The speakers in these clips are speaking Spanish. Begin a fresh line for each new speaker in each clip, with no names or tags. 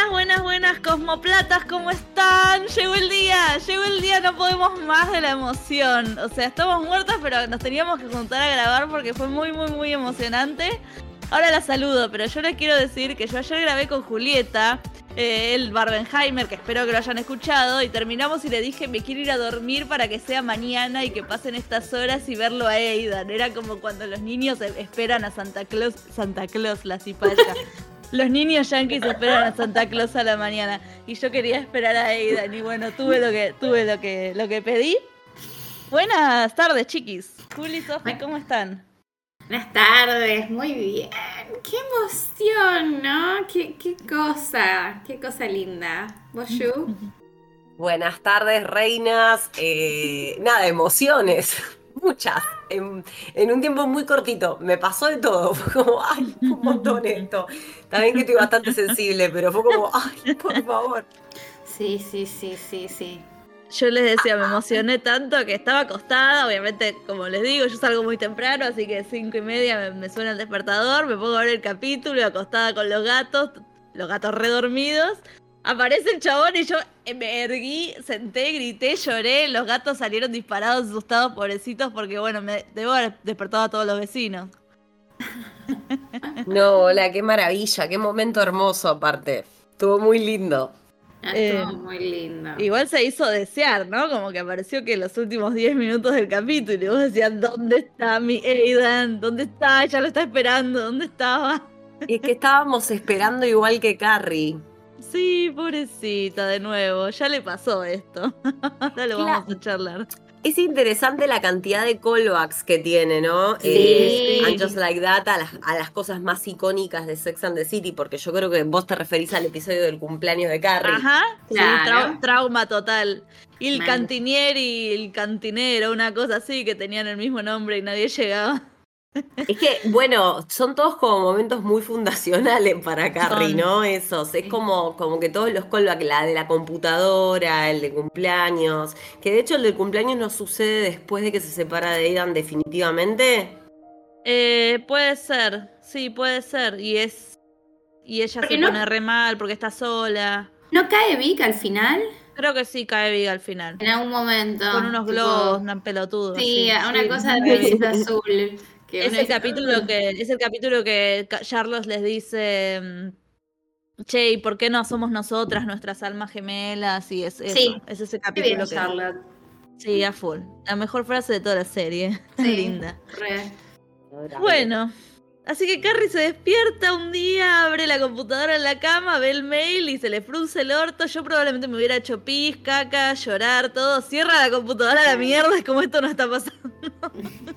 Buenas, buenas, buenas cosmoplatas, ¿cómo están? Llegó el día, llegó el día, no podemos más de la emoción. O sea, estamos muertas, pero nos teníamos que juntar a grabar porque fue muy, muy, muy emocionante. Ahora la saludo, pero yo les quiero decir que yo ayer grabé con Julieta, eh, el Barbenheimer, que espero que lo hayan escuchado, y terminamos y le dije me quiero ir a dormir para que sea mañana y que pasen estas horas y verlo a Aidan. Era como cuando los niños esperan a Santa Claus, Santa Claus, la cipaya. Los niños yankees esperan a Santa Claus a la mañana y yo quería esperar a Aidan y bueno, tuve lo que tuve lo que lo que pedí. Buenas tardes, chiquis. Juli y Sofi, ¿cómo están?
Buenas tardes, muy bien. Qué emoción, ¿no? Qué, qué cosa, qué cosa linda. ¿Vos, Yu?
Buenas tardes, reinas. Eh, nada, emociones. Muchas. En, en, un tiempo muy cortito. Me pasó de todo. Fue como, ay, un montón esto. También que estoy bastante sensible, pero fue como, ay, por favor.
Sí, sí, sí, sí, sí.
Yo les decía, me emocioné tanto que estaba acostada, obviamente, como les digo, yo salgo muy temprano, así que cinco y media me, suena el despertador, me pongo a ver el capítulo, acostada con los gatos, los gatos redormidos. Aparece el chabón y yo me erguí, senté, grité, lloré, los gatos salieron disparados, asustados, pobrecitos, porque bueno, me debo haber despertado a todos los vecinos.
No, hola, qué maravilla, qué momento hermoso aparte. Estuvo muy lindo.
Estuvo muy lindo.
Igual se hizo desear, ¿no? Como que apareció que los últimos 10 minutos del capítulo y vos decías, ¿dónde está mi Aidan? ¿Dónde está? Ya lo está esperando, ¿dónde estaba?
Y es que estábamos esperando igual que Carrie.
Sí, pobrecita, de nuevo. Ya le pasó esto. Ahora lo vamos a charlar.
Es interesante la cantidad de callbacks que tiene, ¿no?
Sí. Eh,
and Just Like That a las, a las, cosas más icónicas de Sex and the City, porque yo creo que vos te referís al episodio del cumpleaños de Carrie.
Ajá, claro. trauma total. Y el cantinier y el cantinero, una cosa así, que tenían el mismo nombre y nadie llegaba.
Es que, bueno, son todos como momentos muy fundacionales para Carrie, ¿no? Esos. Es como, como que todos los callbacks, la de la computadora, el de cumpleaños. Que de hecho el del cumpleaños no sucede después de que se separa de Aidan definitivamente.
Eh, puede ser, sí, puede ser. Y es. Y ella se pone re mal porque está sola.
¿No cae Vic al final?
Creo que sí cae Vic al final.
En algún momento.
Con unos globos, una pelotudo.
Sí, una cosa de azul.
Es el, capítulo que, es el capítulo que Charlos les dice, mm, che, ¿y por qué no somos nosotras, nuestras almas gemelas? Y es, eso, es ese capítulo que...
Charlotte.
Sí, a full. La mejor frase de toda la serie. Linda. Bueno, así que Carrie se despierta un día, abre la computadora en la cama, ve el mail y se le frunce el orto. Yo probablemente me hubiera hecho pis, caca, llorar, todo. Cierra la computadora a la mierda, es como esto no está pasando.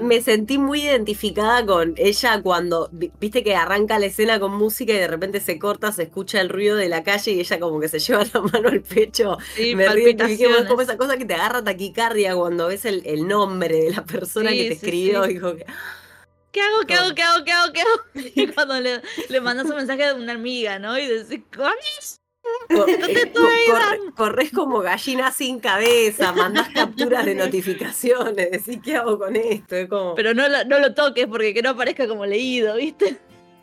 Me sentí muy identificada con ella cuando, viste que arranca la escena con música y de repente se corta, se escucha el ruido de la calle y ella como que se lleva la mano al pecho. me identifiqué como esa cosa que te agarra taquicardia cuando ves el, nombre de la persona que te escribió. Y que,
¿Qué hago? ¿Qué hago? ¿Qué hago? ¿Qué hago? ¿Qué hago? Y cuando le, le mandas un mensaje de una amiga, ¿no? Y decís, ¿coño?
corres como gallina sin cabeza, mandas capturas de notificaciones, decís, ¿qué hago con esto?
Pero no lo, no lo toques porque que no aparezca como leído, ¿viste?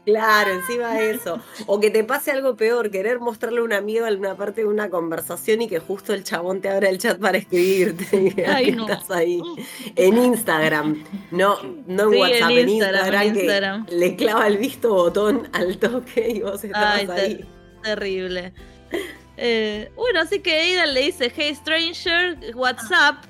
Claro, encima eso. O que te pase algo peor, querer mostrarle a un amigo alguna parte de una conversación y que justo el chabón te abra el chat para escribirte. Ay, no. estás ahí. En Instagram. No, no en WhatsApp, en Instagram, que le clava el visto botón al toque y vos estás ahí.
Terrible. Eh, bueno, así que Aidan le dice, hey stranger, WhatsApp,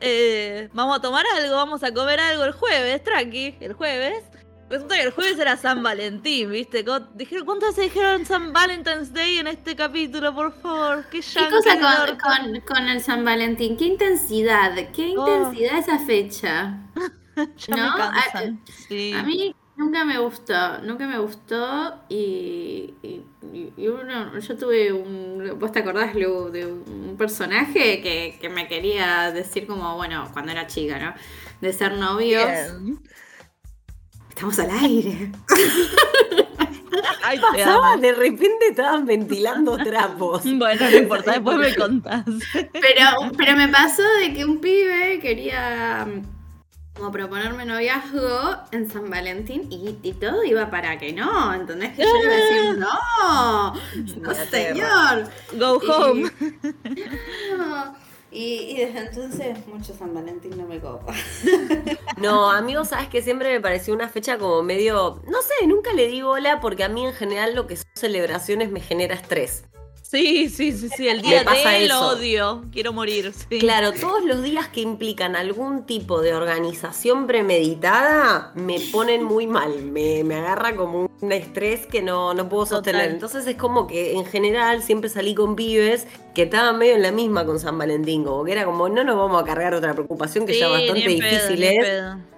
eh, vamos a tomar algo, vamos a comer algo el jueves, tranqui, el jueves. Resulta que el jueves era San Valentín, ¿viste? Dijeron, ¿Cuántas se dijeron San Valentine's Day en este capítulo, por favor? ¿Qué,
¿Qué cosa con, con, el San Valentín? ¿Qué intensidad? ¿Qué oh. intensidad esa fecha?
¿No? a,
sí. a mí Nunca me gustó, nunca me gustó y, uno, yo tuve un, vos te acordás Lu, de un personaje que, me quería decir como, bueno, cuando era chica, ¿no? De ser novios. Estamos al aire.
Ay, Pasaba, de repente estaban ventilando trapos.
Bueno, no importa, después me contás.
Pero, pero me pasó de que un pibe quería como proponerme noviazgo en San Valentín y, todo iba para que no, ¿entendés? Que yo iba a decir, no, no señor.
Go home.
Y, desde entonces mucho San Valentín no me copa.
No, amigo, sabes que siempre me pareció una fecha como medio, no sé, nunca le digo hola porque a mí en general lo que son celebraciones me genera estrés.
Sí, sí, sí, sí, el día del odio, quiero morir.
Claro, todos los días que implican algún tipo de organización premeditada me ponen muy mal, me, agarra como un estrés que no, no puedo sostener. Entonces es como que en general siempre salí con pibes que estaban medio en la misma con San Valentín, como que era como no nos vamos a cargar otra preocupación que ya bastante difícil es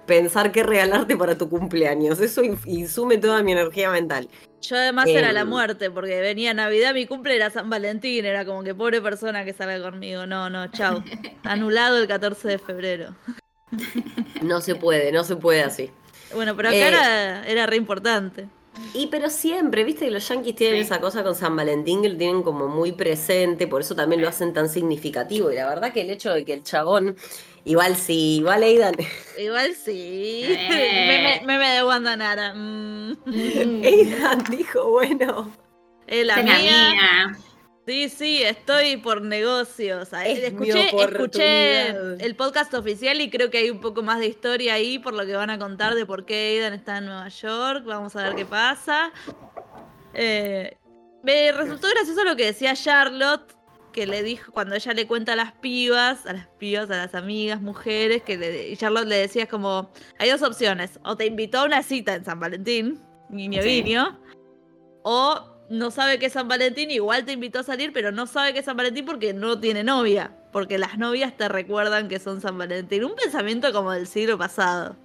pensar qué regalarte para tu cumpleaños. Eso insume toda mi energía mental.
Yo además era la em. muerte, porque venía Navidad, mi cumple era San Valentín, era como que pobre persona que salga conmigo. No, no, chao. Anulado el 14 de febrero.
No se puede, no se puede así.
Bueno, pero acá eh, era, era re importante.
Y pero siempre, viste que los yankees tienen esa cosa con San Valentín que lo tienen como muy presente, por eso también lo hacen tan significativo. Y la verdad que el hecho de que el chabón Igual sí, igual Aidan.
Igual sí. Eh. Me, me, de Wanda Nara. Mm.
Aidan dijo, bueno.
la mía. Sí, sí, estoy por negocios. escuché, escuché el podcast oficial y creo que hay un poco más de historia ahí por lo que van a contar de por qué Aidan está en Nueva York. Vamos a ver qué pasa. Eh, me resultó gracioso lo que decía Charlotte que le dijo, cuando ella le cuenta a las pibas, a las pibas, a las amigas, mujeres, que le, y Charlotte le decía como, hay dos opciones, o te invitó a una cita en San Valentín, guiño guiño, o no sabe que es San Valentín, igual te invitó a salir, pero no sabe que es San Valentín porque no tiene novia, porque las novias te recuerdan que son San Valentín. Un pensamiento como del siglo pasado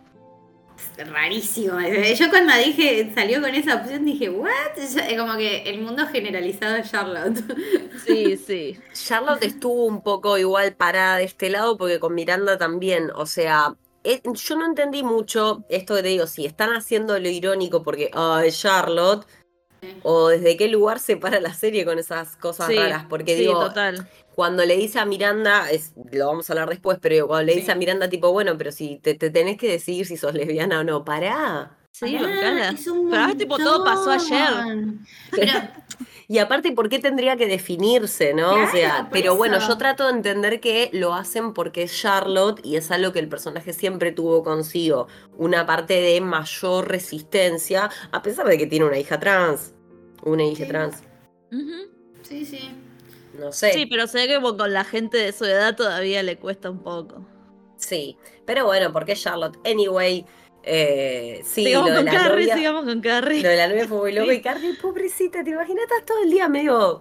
rarísimo. Yo cuando dije, salió con esa opción, dije, ¿what? Como que el mundo generalizado de Charlotte.
Sí, sí.
Charlotte estuvo un poco igual parada de este lado porque con Miranda también, o sea, eh, yo no entendí mucho esto que te digo, si están haciendo lo irónico porque, ay, Charlotte, o desde qué lugar se para la serie con esas cosas raras, porque digo, total cuando le dice a Miranda, es, lo vamos a hablar después, pero cuando le dice a Miranda, tipo, bueno, pero si te, tenés que decidir si sos lesbiana o no, pará.
Sí, pará, Pero tipo, todo pasó ayer.
y aparte, ¿por qué tendría que definirse, no? o sea, pero bueno, yo trato de entender que lo hacen porque es Charlotte y es algo que el personaje siempre tuvo consigo, una parte de mayor resistencia, a pesar de que tiene una hija trans, una hija trans.
Sí, sí.
No sé.
Sí, pero sé que con la gente de su edad todavía le cuesta un poco.
Sí, pero bueno, porque Charlotte, anyway, eh, sí,
sigamos lo de con la Carrie, novia, sigamos con Carrie.
Lo de la novia fue muy loco y Carrie, pobrecita, ¿te imaginas? Estás todo el día medio...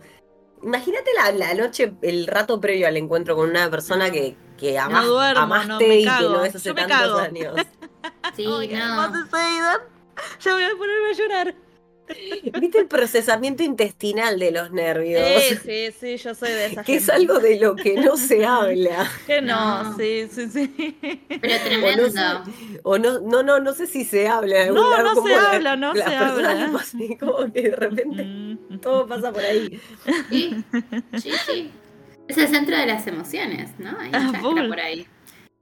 Imagínate la, noche, el rato previo al encuentro con una persona que, que amaste y que no ves hace tantos años.
Sí, no.
Ya voy a ponerme a llorar.
¿Viste el procesamiento intestinal de los nervios?
Sí, sí, sí, yo soy de esa
Que es algo de lo que no se habla.
Que no, sí, sí, sí.
Pero tremendo.
O no, no, no, no sé si se habla.
no, no se habla, no se habla.
como que de repente mm. todo pasa por ahí.
Sí, sí, sí. Es el centro de las emociones, ¿no? Hay un ah, chakra por ahí.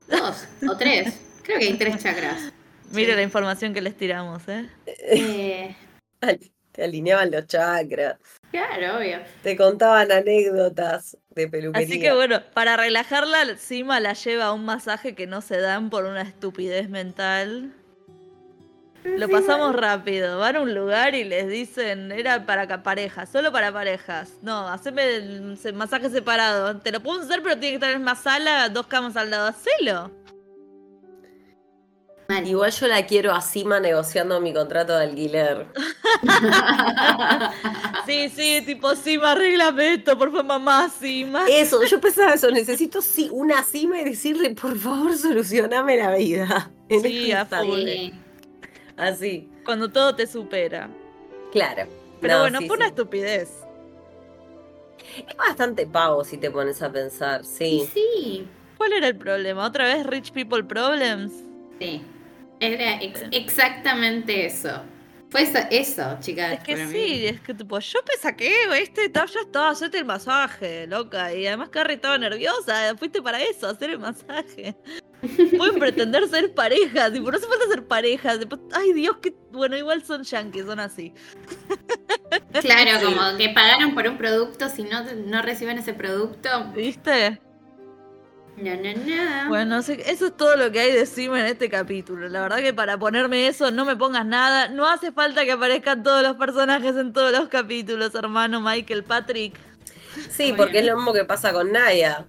Dos o tres. Creo que hay tres chakras.
Mire la información que les tiramos, ¿eh?
eh
te alineaban los chakras.
Claro, obvio.
Te contaban anécdotas de peluquería.
Así que bueno, para relajarla, Sima la lleva a un masaje que no se dan por una estupidez mental. Lo pasamos rápido. Van a un lugar y les dicen, era para parejas, solo para parejas. No, haceme el masaje separado. Te lo puedo hacer, pero tiene que estar en más sala, dos camas al lado. Hacelo.
Igual yo la quiero a Sima negociando mi contrato de alquiler.
sí, sí, tipo Sima, arréglame esto, por favor, mamá, Sima.
Eso, yo pensaba eso, necesito sí, una Sima y decirle, por favor, solucioname la vida.
sí, este
Así.
Cuando todo te supera.
Claro.
Pero bueno, fue una estupidez.
Es bastante pavo si te pones a pensar, sí.
Sí.
¿Cuál era el problema? ¿Otra vez Rich People Problems?
Sí. Era exactamente eso. Fue eso, eso chicas.
Es que sí, es que tipo, yo me saqué, este, ya estaba, hacerte el masaje, loca. Y además Carrie estaba nerviosa, fuiste para eso, hacer el masaje. Pueden pretender ser parejas, tipo, no hace falta ser parejas. ay Dios, que bueno, igual son yankees, son así.
Claro, como que pagaron por un producto, si no, no reciben ese producto.
¿Viste?
No, no, no.
Bueno, eso es todo lo que hay de Sima en este capítulo. La verdad que para ponerme eso no me pongas nada. No hace falta que aparezcan todos los personajes en todos los capítulos, hermano Michael Patrick.
Sí, porque es lo mismo que pasa con Naya.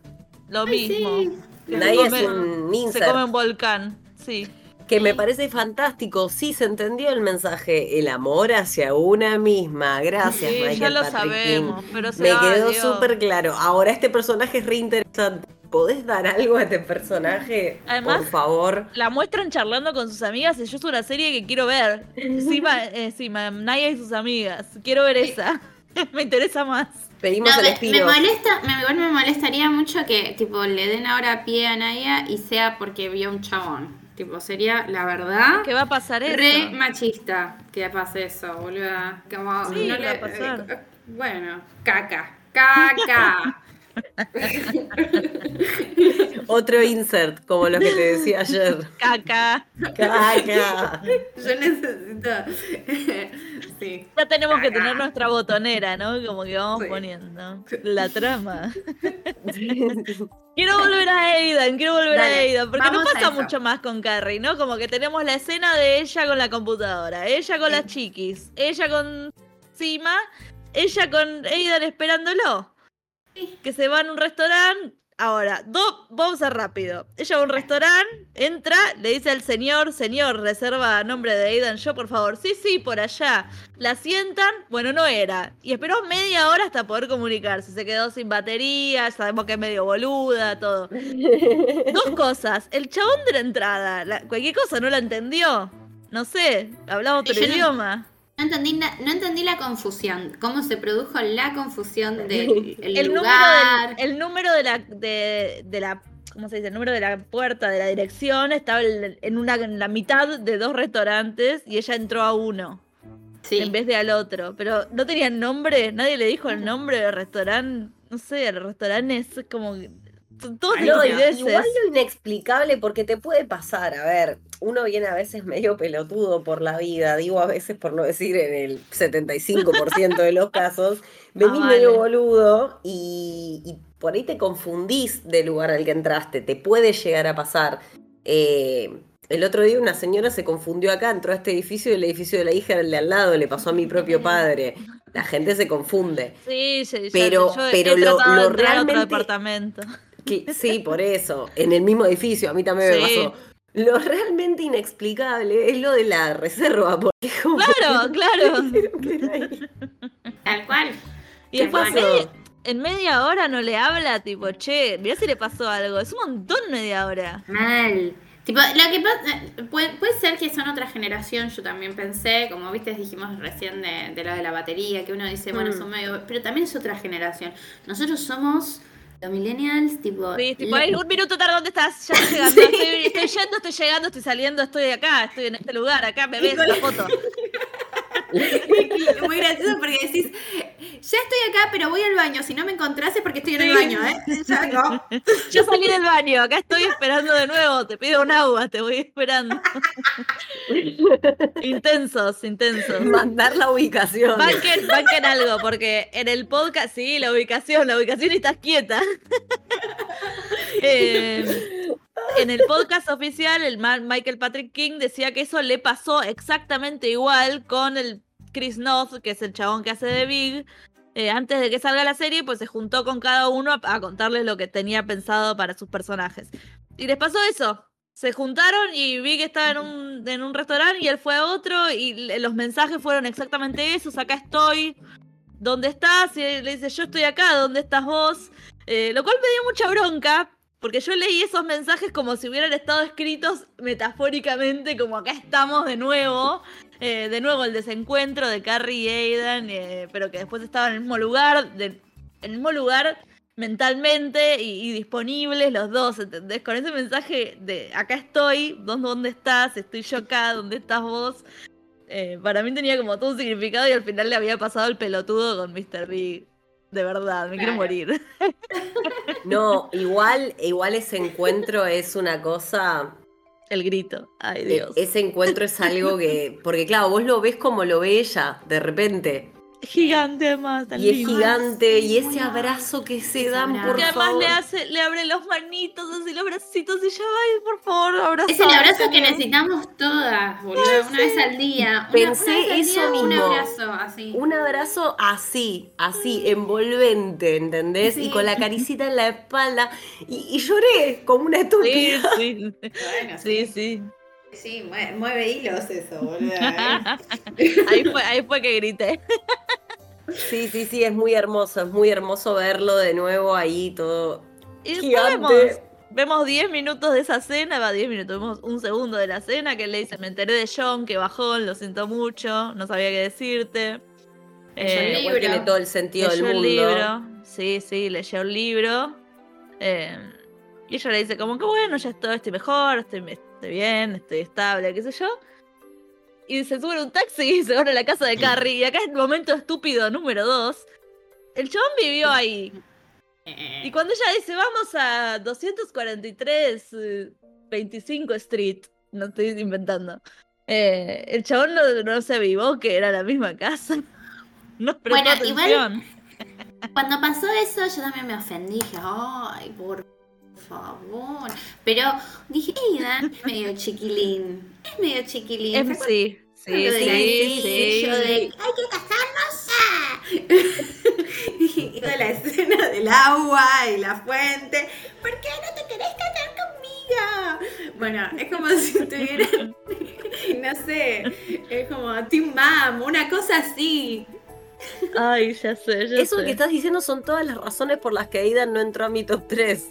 Lo mismo.
Naya es un ninja.
Se come un volcán, sí.
Que me parece fantástico. Sí, se entendió el mensaje. El amor hacia una misma. Gracias, sí, Michael ya lo sabemos, pero Me quedó súper claro. Ahora este personaje es re interesante ¿podés dar algo a este personaje? por favor.
La muestran charlando con sus amigas y yo es una serie que quiero ver. Sí, eh, Naya y sus amigas. Quiero ver esa. me interesa más.
Pedimos el
me, me, molesta, me, me molestaría mucho que tipo le den ahora pie a Naya y sea porque vio un chabón. Tipo, sería la verdad.
¿Qué va a pasar eso?
Re machista que pase eso, boluda. Como,
sí, no le, va a pasar.
Eh, bueno, caca. Caca.
Otro insert, como lo que te decía ayer.
Caca.
Caca.
Yo necesito. Sí.
Ya tenemos que tener nuestra botonera, ¿no? Como que vamos poniendo. La trama. quiero volver a Aidan, quiero volver a Aidan, porque no pasa mucho más con Carrie, ¿no? Como que tenemos la escena de ella con la computadora, ella con las chiquis, ella con Sima, ella con Aidan esperándolo. Que se va a un restaurante. Ahora, vamos a rápido. Ella va a un restaurante, entra, le dice al señor, señor, reserva a nombre de Aidan yo, por favor. Sí, sí, por allá. La sientan, bueno, no era. Y esperó media hora hasta poder comunicarse. Se quedó sin batería, sabemos que es medio boluda, todo. Dos cosas. El chabón de la entrada, cualquier cosa no la entendió. No sé, hablaba otro idioma.
No entendí, no entendí la confusión. ¿Cómo se produjo la confusión del el lugar?
Número el número de la, de, la. ¿Cómo se dice? El número de la puerta de la dirección estaba en, una, en la mitad de dos restaurantes y ella entró a uno. Sí. En vez de al otro. Pero no tenían nombre, nadie le dijo el nombre del restaurante. No sé, el restaurante es como todo
igual lo inexplicable porque te puede pasar, a ver, uno viene a veces medio pelotudo por la vida, digo a veces por no decir en el 75% de los casos, venís ah, medio boludo y, por ahí te confundís del lugar al que entraste, te puede llegar a pasar. Eh, el otro día una señora se confundió acá, entró a este edificio y el edificio de la hija era el de al lado, le pasó a mi propio padre. La gente se confunde.
Sí, sí,
pero, pero lo, lo realmente...
departamento
sí, por eso, en el mismo edificio, a mí también me pasó. Lo realmente inexplicable es lo de la reserva, porque
Claro, claro.
Tal cual.
Y después en media hora no le habla, tipo, che, mirá si le pasó algo. Es un montón media hora.
Mal. Tipo, lo que pasa, puede, ser que son otra generación, yo también pensé, como viste, dijimos recién de, de lo de la batería, que uno dice, bueno, mm. son medio, pero también es otra generación. Nosotros somos los millennials, tipo.
Sí, tipo, un minuto tarde, ¿dónde estás? Ya estoy llegando. Estoy, estoy, yendo, estoy llegando, estoy saliendo, estoy acá, estoy en este lugar, acá me ves la foto.
Muy gracioso porque decís, ya estoy acá, pero voy al baño. Si no me encontrás es porque estoy en el baño, ¿eh? Ya no.
Yo salí del baño, acá estoy esperando de nuevo. Te pido un agua, te voy esperando. intensos, intensos.
Mandar la ubicación.
Banquen, banquen algo, porque en el podcast, sí, la ubicación, la ubicación y estás quieta. eh, en el podcast oficial, el Michael Patrick King decía que eso le pasó exactamente igual con el Chris Noth, que es el chabón que hace de Big. Eh, antes de que salga la serie, pues se juntó con cada uno a, contarles lo que tenía pensado para sus personajes. Y les pasó eso. Se juntaron y Big estaba en un, en un restaurante y él fue a otro y los mensajes fueron exactamente esos. Acá estoy. ¿Dónde estás? Y le dice, yo estoy acá, ¿dónde estás vos? Eh, lo cual me dio mucha bronca, porque yo leí esos mensajes como si hubieran estado escritos metafóricamente, como acá estamos de nuevo. Eh, de nuevo el desencuentro de Carrie y Aidan, eh, pero que después estaban en el mismo lugar, en el mismo lugar mentalmente y, disponibles los dos, ¿entendés? Con ese mensaje de acá estoy, ¿dónde, estás? Estoy yo acá, ¿dónde estás vos? Eh, para mí tenía como todo un significado y al final le había pasado el pelotudo con Mr. Big. De verdad, me quiero morir.
No, igual, igual ese encuentro es una cosa.
El grito. Ay,
e-
Dios.
Ese encuentro es algo que. Porque claro, vos lo ves como lo ve ella, de repente.
Gigante además, tan
Y es
lindo.
gigante, y ese abrazo que se dan, por
Que además
favor.
le hace, le abre los manitos, así los bracitos y ya va, y por favor, abrazo.
Es el abrazo que necesitamos todas, boludo. Una vez al día.
Pensé
una vez al
eso
día, Un
mismo.
abrazo así.
Un abrazo así, así, envolvente, ¿entendés? Y
Sí.
con la caricita en la espalda. Y, y lloré como una
Sí,
estúpida.
sí.
Bueno,
Sí, sí.
Mueve, mueve hilos eso, boludo. ¿eh?
Ahí fue, ahí fue que grité.
Sí, sí, sí, es muy hermoso, es muy hermoso verlo de nuevo ahí todo
Y
gigante.
vemos 10 minutos de esa cena, va 10 minutos, vemos un segundo de la cena que él le dice, me enteré de John, que bajó, lo siento mucho, no sabía qué decirte.
Leyó el
Eh,
Igual tiene
libro.
todo el sentido del
leyó
mundo.
el libro, sí, sí, leyó el libro. eh, y ella le dice como que bueno, ya estoy, estoy mejor, estoy, estoy bien, estoy estable, qué sé yo. Y se sube un taxi y se va a la casa de Carrie. Y acá es el momento estúpido número 2. El chabón vivió ahí. Y cuando ella dice, vamos a 243 eh, 25 Street, no estoy inventando. eh, el chabón no, no se avivó que era la misma casa. No prestó
Bueno, igual-
atención.
Cuando pasó eso, yo también me ofendí. Dije, ay, por favor. Pero dije, Aidan es medio chiquilín. Es medio chiquilín.
Em,
¿Se acuerdan
sí, sí, sí, sí.
yo de, hay que casarnos. y toda la escena del agua y la fuente. ¿Por qué no te querés casar conmigo? Bueno, es como si tuvieran, no sé, es como Team Mom, una cosa así.
Ay, ya sé, ya
Eso
sé.
que estás diciendo son todas las razones por las que Aidan no entró a mi top 3.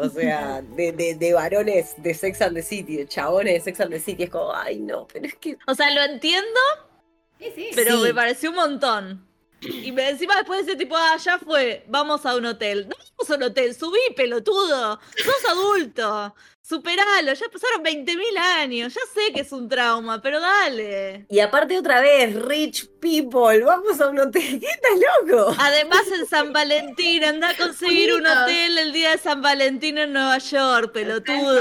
o sea, de, de, de varones de Sex and the City, de chabones de Sex and the City. Es como, ay, no, pero es que.
O sea, lo entiendo,
Sí, sí.
pero
Sí.
me pareció un montón. Y me, encima después decir tipo, ah, ya fue, vamos a un hotel. No vamos a un hotel, subí, pelotudo. Sos adulto. Superalo, ya pasaron 20.000 años. Ya sé que es un trauma, pero dale.
Y aparte, otra vez, rich people, vamos a un hotel. ¿Qué estás loco?
Además, en San Valentín, anda a conseguir un hotel el día de San Valentín en Nueva York, pelotudo.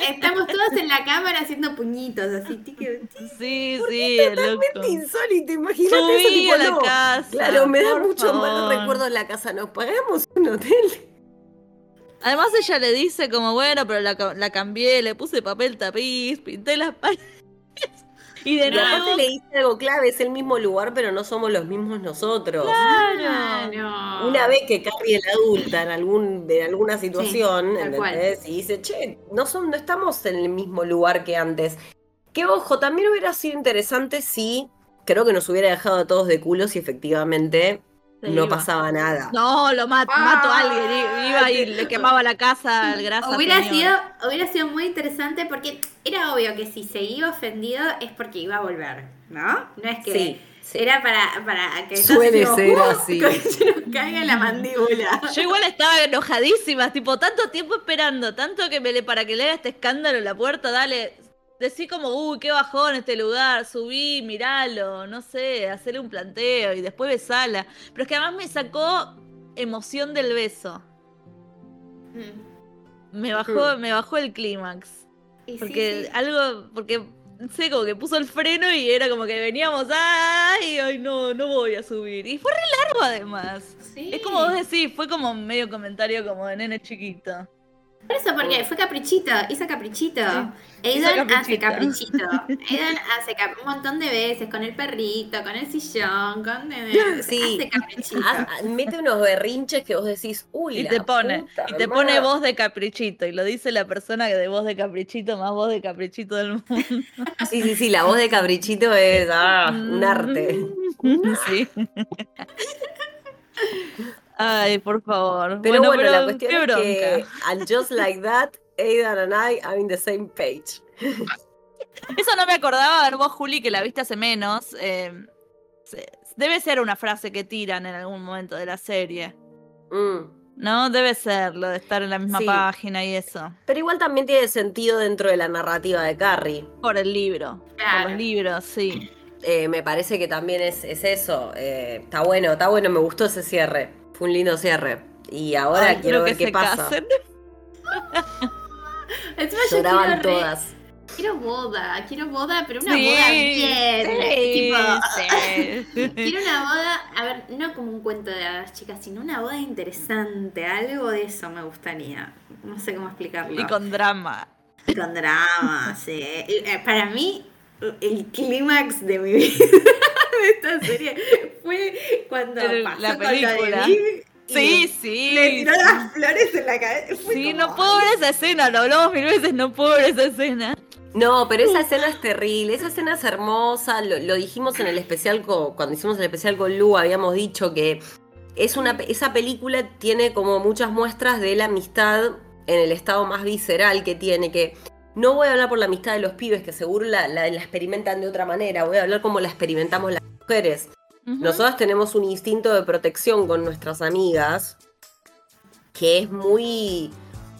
Estamos todos en la cámara haciendo puñitos, así. tique, tique.
Sí, sí, loco.
Totalmente insólito, imagínate eso.
Subí
Tipo,
a la
no.
casa.
Claro, me da mucho malos
favor.
recuerdos en la casa. Nos pagamos un hotel.
Además ella le dice como, bueno, pero la, ca- la cambié, le puse papel tapiz, pinté las paredes. Y de
Y aparte
nuevo,
le dice algo clave, es el mismo lugar, pero no somos los mismos nosotros.
claro.
Claro.
Una vez que Carrie es la adulta en algún en alguna situación,
tal cual.
¿entendés? Y dice, che, no, son, no estamos en el mismo lugar que antes. Que ojo, también hubiera sido interesante si, creo que nos hubiera dejado a todos de culo si efectivamente
Se
no
iba.
pasaba nada.
No, lo mato,
Ah,
mato a alguien. Iba y le quemaba la casa al grasa.
Hubiera
señor.
sido, hubiera sido muy interesante porque era obvio que si se iba ofendido es porque iba a volver, ¿no? No es que
Sí, sí.
era para, para que
Suele ser así.
que se nos caiga la mandíbula.
Yo igual estaba enojadísima, tipo, tanto tiempo esperando, tanto que me le, para que le haga este escándalo en la puerta, dale, decí como, uy, qué bajón este lugar, subí, miralo, no sé, hacerle un planteo y después besala. Pero es que además me sacó emoción del beso.
Mm.
Me bajó, me bajó el clímax.
Sí,
Porque
sí.
algo, porque no sé, como que puso el freno y era como que veníamos, ay, ay, no, no voy a subir. Y fue re largo además.
Sí.
Es como vos decís, fue como medio comentario como de nene chiquito.
Por eso, porque fue caprichito, hizo caprichito. Aidan hace
caprichito.
caprichito. Aidan hace cap- un montón de veces con el perrito, con el sillón, con
Sí.
hace caprichito.
Mete unos berrinches que vos decís, uy,
Y
la
te pone,
puta
y te
madre.
pone voz de caprichito. Y lo dice la persona que de voz de caprichito, más voz de caprichito del mundo.
Sí, sí, sí, la voz de cabrichito es ah, un arte.
Sí. Ay, por favor.
Pero bueno, la
pero
cuestión
qué
es que, and just like that, Aidan and I are in the same page.
Eso no me acordaba, a ver vos, Juli, que la viste hace menos. eh, se- debe ser una frase que tiran en algún momento de la serie.
Mm.
¿no? Debe ser lo de estar en la misma página y eso.
Pero igual también tiene sentido dentro de la narrativa de Carrie.
Por el libro, por los libros, sí.
Eh, me parece que también es, eso. Eh, está bueno, está bueno, me gustó ese cierre. Fue un lindo cierre. Y ahora quiero ver qué pasa. Lloraban todas.
Quiero boda, quiero boda, pero una boda bien. tipo, quiero una boda, a ver, no como un cuento de las chicas, sino una boda interesante. Algo de eso me gustaría. No sé cómo explicarlo.
Y con drama.
Y con drama, sí. Eh, para mí, el clímax de mi vida de esta serie fue cuando pasó la película.
Sí, sí.
Le tiró las flores en la cabeza.
sí, no puedo ver esa escena, lo hablamos mil veces, no puedo ver esa escena.
No, pero esa escena es terrible, esa escena es hermosa, lo, dijimos en el especial, cuando hicimos el especial con Lu, habíamos dicho que es una, esa película tiene como muchas muestras de la amistad en el estado más visceral que tiene, que no voy a hablar por la amistad de los pibes, que seguro la, experimentan de otra manera, voy a hablar como la experimentamos las mujeres. Nosotras tenemos un instinto de protección con nuestras amigas que es muy,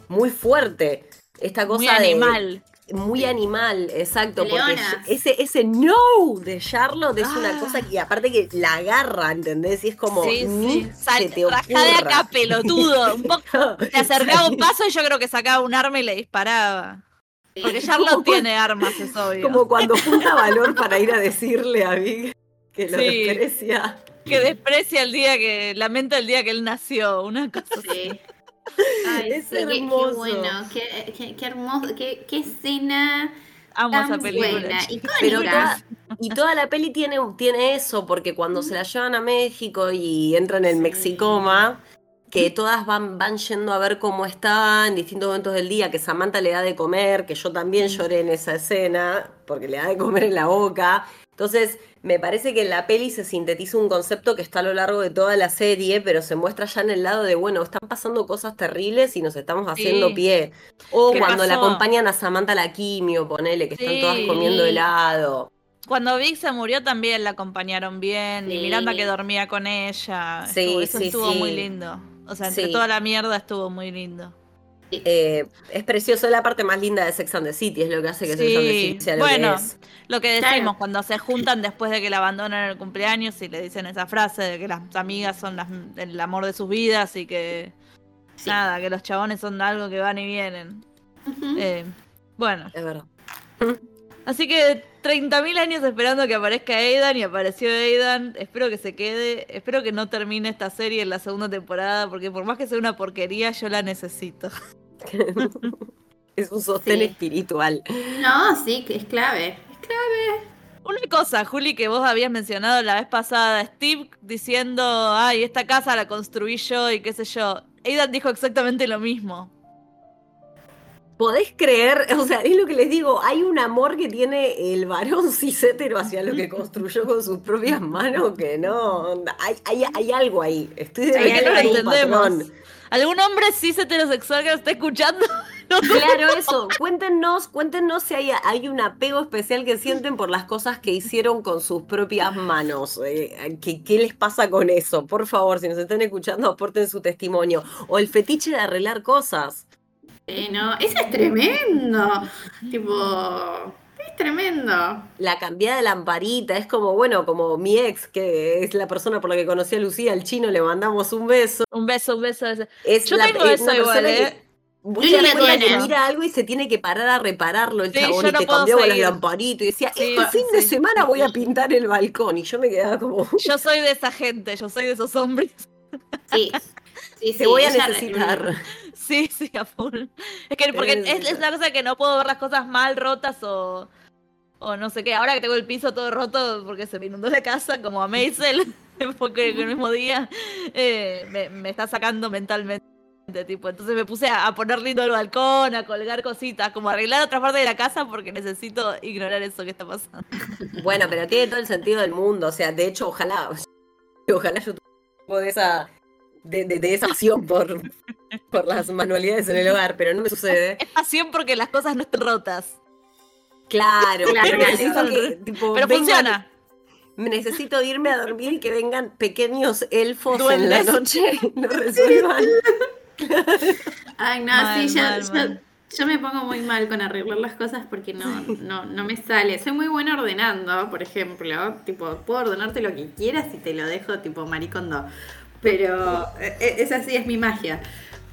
muy fuerte. Esta cosa muy
animal.
muy animal, exacto. Porque ese, ese no de Charlotte es una cosa que aparte que la agarra, ¿entendés? Y es como
sí, sí. Sal, te de acá, pelotudo. Un poco, te acercaba un paso y yo creo que sacaba un arma y le disparaba. Porque Charlotte tiene armas, es obvio.
Como cuando junta valor para ir a decirle a Vic que lo desprecia.
Que desprecia el día que, lamenta el día que él nació, una cosa así.
Ay, es hermoso. Qué, bueno, qué, qué, hermoso, qué, qué escena.
Amo esa película.
y, Pero
toda, y toda la peli tiene, tiene eso, porque cuando se la llevan a México y entran en el Mexicoma, que todas van, van yendo a ver cómo está en distintos momentos del día, que Samantha le da de comer, que yo también lloré en esa escena, porque le da de comer en la boca. Entonces, me parece que en la peli se sintetiza un concepto que está a lo largo de toda la serie, pero se muestra ya en el lado de, bueno, están pasando cosas terribles y nos estamos haciendo pie. O cuando la acompañan a Samantha la quimio, ponele, que están todas comiendo helado.
Cuando Vic se murió también la acompañaron bien, y Miranda que dormía con ella. Sí, eso estuvo muy lindo. O sea, entre toda la mierda estuvo muy lindo.
Eh, es precioso, la parte más linda de Sex and the City, es lo que hace que Sex and the City sea lo
bueno,
que es.
Lo que decimos, cuando se juntan después de que la abandonan en el cumpleaños y le dicen esa frase de que las amigas son el amor de sus vidas y que nada, que los chabones son algo que van y vienen. Eh, bueno.
Es verdad.
Así que 30.000 años esperando que aparezca Aidan y apareció Aidan. Espero que se quede. Espero que no termine esta serie en la segunda temporada porque por más que sea una porquería, yo la necesito.
es un sostén espiritual.
No, sí, es clave. Es clave.
Una cosa, Juli, que vos habías mencionado la vez pasada, Steve diciendo, ay, esta casa la construí yo y qué sé yo. Aidan dijo exactamente lo mismo
podés creer, o sea, es lo que les digo, hay un amor que tiene el varón cisétero hacia lo que construyó con sus propias manos que no, hay, hay, algo ahí, estoy de
acuerdo ¿Algún hombre cis heterosexual que lo esté escuchando?
Claro, eso. Cuéntenos, cuéntenos si hay, hay, un apego especial que sienten por las cosas que hicieron con sus propias manos. Eh, ¿qué, ¿Qué les pasa con eso? Por favor, si nos están escuchando, aporten su testimonio. O el fetiche de arreglar cosas.
Sí, no, eso es tremendo. tipo, es tremendo.
La cambiada de lamparita, es como, bueno, como mi ex, que es la persona por la que conocí a Lucía, el chino, le mandamos un beso.
Un beso, un beso.
Es
Yo tengo eso igual, ¿eh?
Que, mira algo y se tiene que parar a repararlo el chabón y te cambiaba las lamparitas y decía, este fin de semana voy a pintar el balcón y yo me quedaba como...
Yo soy de esa gente, yo soy de esos hombres.
Sí, sí,
Te voy a necesitar.
Sí, sí, a full. Es que porque es, la cosa que no puedo ver las cosas mal rotas o, o no sé qué. Ahora que tengo el piso todo roto porque se me inundó la casa, como a Maisel, porque el mismo día eh, me, está sacando mentalmente. Tipo. Entonces me puse a, poner lindo el balcón, a colgar cositas, como a arreglar otra parte de la casa porque necesito ignorar eso que está pasando.
Bueno, pero tiene todo el sentido del mundo. O sea, de hecho, ojalá, ojalá yo tuviera esa de, de, esa pasión por, por las manualidades en el hogar, pero no me sucede.
Es pasión porque las cosas no están rotas.
Claro,
pero, funciona.
necesito irme a dormir y que vengan pequeños elfos en la noche y lo resuelvan.
Ay, no, sí, ya, yo me pongo muy mal con arreglar las cosas porque no, no, no me sale. Soy muy buena ordenando, por ejemplo. Tipo, puedo ordenarte lo que quieras y te lo dejo tipo maricondo. Pero e, e, esa sí es mi magia.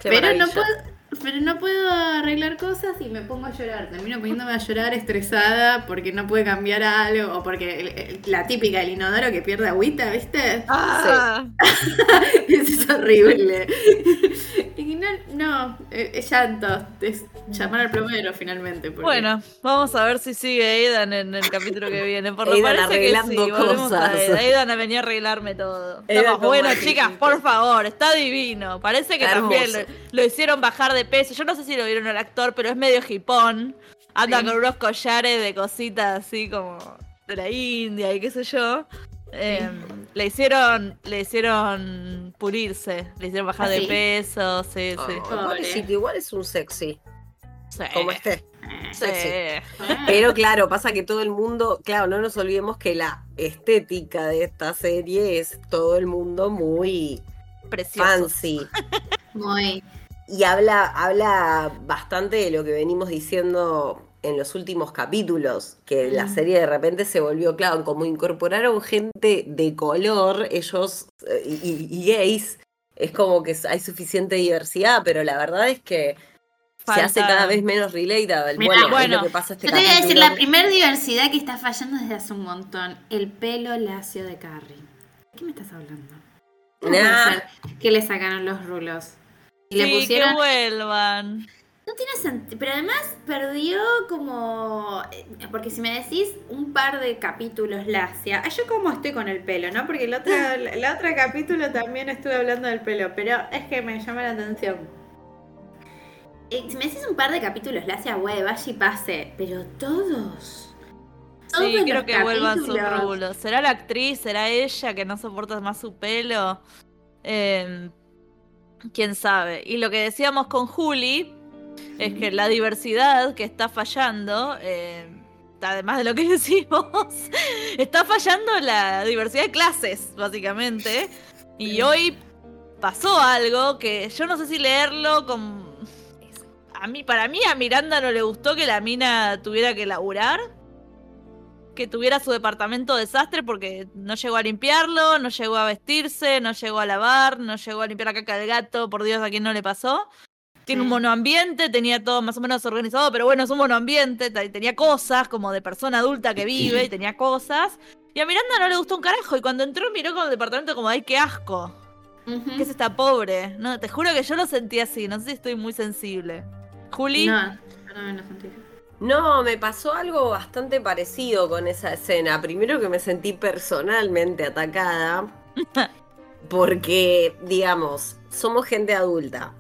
Pero no puedo pero no puedo arreglar cosas y me pongo a llorar. Termino poniéndome a llorar estresada porque no puede cambiar algo o porque la típica del inodoro que pierde agüita, ¿viste?
Ah.
Eso es horrible. Y no, no, eh, es llanto. Es llamar al plomero finalmente.
Bueno, vamos a ver si sigue Aidan en el capítulo que viene. Por lo parece arreglando que sí, cosas. A Aidan. a venir a arreglarme todo. Estamos bueno, chicas, por favor, está divino. Parece que también lo hicieron bajar de peso. Yo no sé si lo vieron al actor, pero es medio hipón. Anda con unos collares de cositas así como de la India y qué sé yo. Em, le hicieron le hicieron pulirse, le hicieron bajar de ¿Ah, peso, sí,
sí. igual es un sexy. Como esté. Pero claro, pasa que todo el mundo, claro, no nos olvidemos que la estética de esta serie es todo el mundo muy
Precioso.
fancy.
Muy
y habla, habla bastante de lo que venimos diciendo en los últimos capítulos, que la serie de repente se volvió, claro, como incorporaron gente de color, ellos eh, y, gays, es como que hay suficiente diversidad, pero la verdad es que se hace cada vez menos relatable. bueno, lo que pasa este
yo te voy a decir, la primera diversidad que está fallando desde hace un montón, el pelo lacio de Carrie. ¿Qué me estás hablando?
Nah.
¿Qué le sacaron los rulos?
sí, que vuelvan.
No tiene sentido, pero además perdió como, eh, porque si me decís un par de capítulos Lacia, yo como estoy con el pelo, ¿no? Porque el otro, el otro capítulo también estuve hablando del pelo, pero es que me llama la atención. Eh, si me decís un par de capítulos Lacia, güey, vaya y pase, pero todos.
Sí, quiero que vuelvan sus rulos. ¿Será la actriz? ¿Será ella que no soporta más su pelo? Eh, quién sabe. Y lo que decíamos con Juli es que la diversidad que está fallando, eh, además de lo que decimos, está fallando la diversidad de clases, básicamente. Y hoy pasó algo que yo no sé si leerlo con... A mí, para mí a Miranda no le gustó que la mina tuviera que laburar que tuviera su departamento desastre porque no llegó a limpiarlo, no llegó a vestirse, no llegó a lavar, no llegó a limpiar la caca del gato, por Dios, a quien no le pasó. Tiene un monoambiente, tenía todo más o menos organizado, pero bueno, es un monoambiente, tenía cosas como de persona adulta que vive y tenía cosas. Y a Miranda no le gustó un carajo y cuando entró miró con el departamento como, ay, qué asco. ¿Qué es esta pobre? No, te juro que yo lo sentí así, no sé si estoy muy sensible. Juli.
No, no, no sentí.
No, me pasó algo bastante parecido con esa escena. Primero que me sentí personalmente atacada. Porque, digamos, somos gente adulta.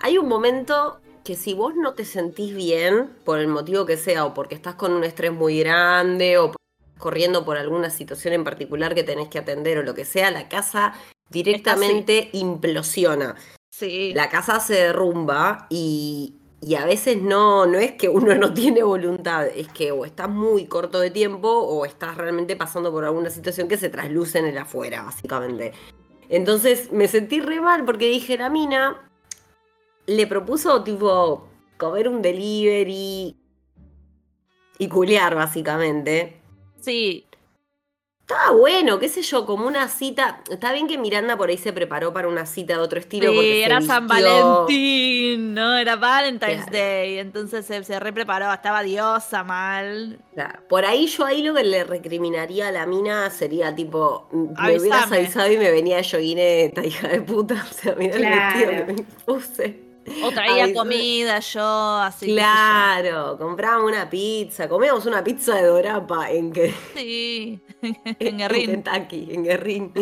Hay un momento que si vos no te sentís bien, por el motivo que sea, o porque estás con un estrés muy grande, o corriendo por alguna situación en particular que tenés que atender, o lo que sea, la casa directamente implosiona.
Sí.
La casa se derrumba y, y a veces no, no es que uno no tiene voluntad, es que o estás muy corto de tiempo o estás realmente pasando por alguna situación que se trasluce en el afuera, básicamente. Entonces me sentí re mal porque dije, la mina le propuso tipo comer un delivery y culiar, básicamente.
Sí,
estaba bueno, qué sé yo, como una cita. Está bien que Miranda por ahí se preparó para una cita de otro estilo. Sí,
era San Valentín, ¿no? Era Valentine's Day. Entonces se, se re preparó, estaba diosa mal.
Por ahí yo ahí lo que le recriminaría a la mina sería tipo, me hubieras avisado y me venía de yoguineta, hija de puta. O sea, mira el vestido que me puse.
O traía comida yo, así.
Claro, compramos una pizza, comíamos una pizza de Dorapa en que.
Sí, en Guerrín.
En Kentucky, en Guerrín.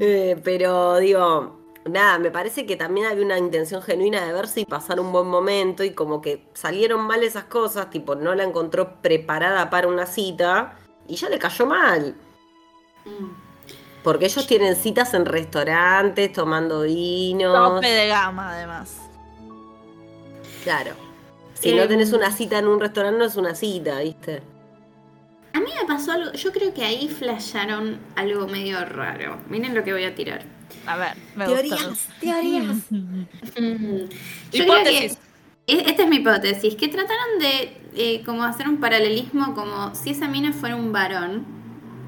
Eh, pero digo, nada, me parece que también había una intención genuina de verse y pasar un buen momento y como que salieron mal esas cosas, tipo, no la encontró preparada para una cita y ya le cayó mal. Mm. Porque ellos tienen citas en restaurantes, tomando vino.
Tope de gama, además.
Claro. Si no tenés em, una cita en un restaurante, no es una cita, ¿viste?
A mí me pasó algo, yo creo que ahí flasharon algo medio raro. Miren lo que voy a tirar.
A ver, me
teorías, teorías.
Hipótesis.
E, esta es mi hipótesis, que trataron de eh, como hacer un paralelismo como si esa mina fuera un varón,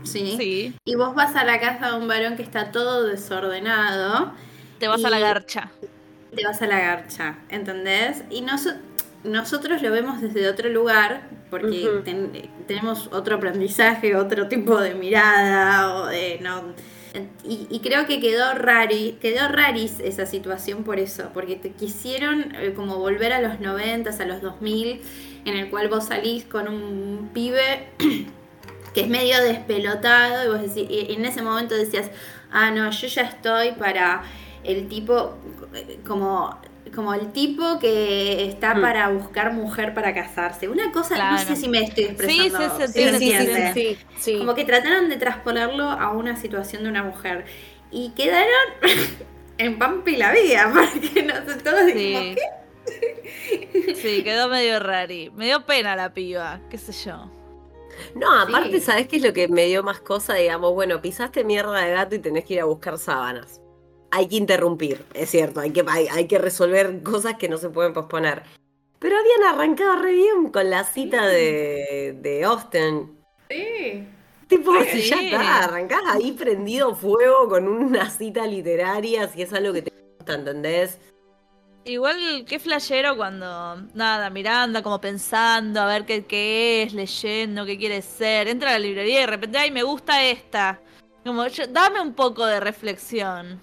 ¿sí?
Sí.
Y vos vas a la casa de un varón que está todo desordenado.
Te vas a la garcha.
Te vas a la garcha, ¿entendés? Y nosotros lo vemos desde otro lugar, porque tenemos otro aprendizaje, otro tipo de mirada, o de, no, y, creo que quedó rari, quedó raris esa situación por eso, porque te quisieron eh, como volver a los 90, a los 2000, en el cual vos salís con un pibe que es medio despelotado y vos decís, y en ese momento decías, ah, no, yo ya estoy para el tipo eh, como como el tipo que está mm. para buscar mujer para casarse. Una cosa, no sé si me estoy expresando.
Sí, sí,
sí, Como que trataron de traspolarlo a una situación de una mujer. Y quedaron en Pampi la vida, porque no sé, todos dijimos, ¿qué?
Sí, quedó medio rari. Me dio pena la piba, qué sé yo.
No, aparte, ¿sabes qué es lo que me dio más cosa? Digamos, bueno, pisaste mierda de gato y tenés que ir a buscar sábanas hay que interrumpir, es cierto, hay que, hay, que resolver cosas que no se pueden posponer. Pero habían arrancado re bien con la cita de, de Austin.
Sí.
Tipo, si ya está, arrancás ahí prendido fuego con una cita literaria, si es algo que te gusta, ¿entendés?
Igual, qué flashero cuando, nada, Miranda como pensando a ver qué, qué es, leyendo, qué quiere ser. Entra a la librería y de repente, ay, me gusta esta. Como, dame un poco de reflexión.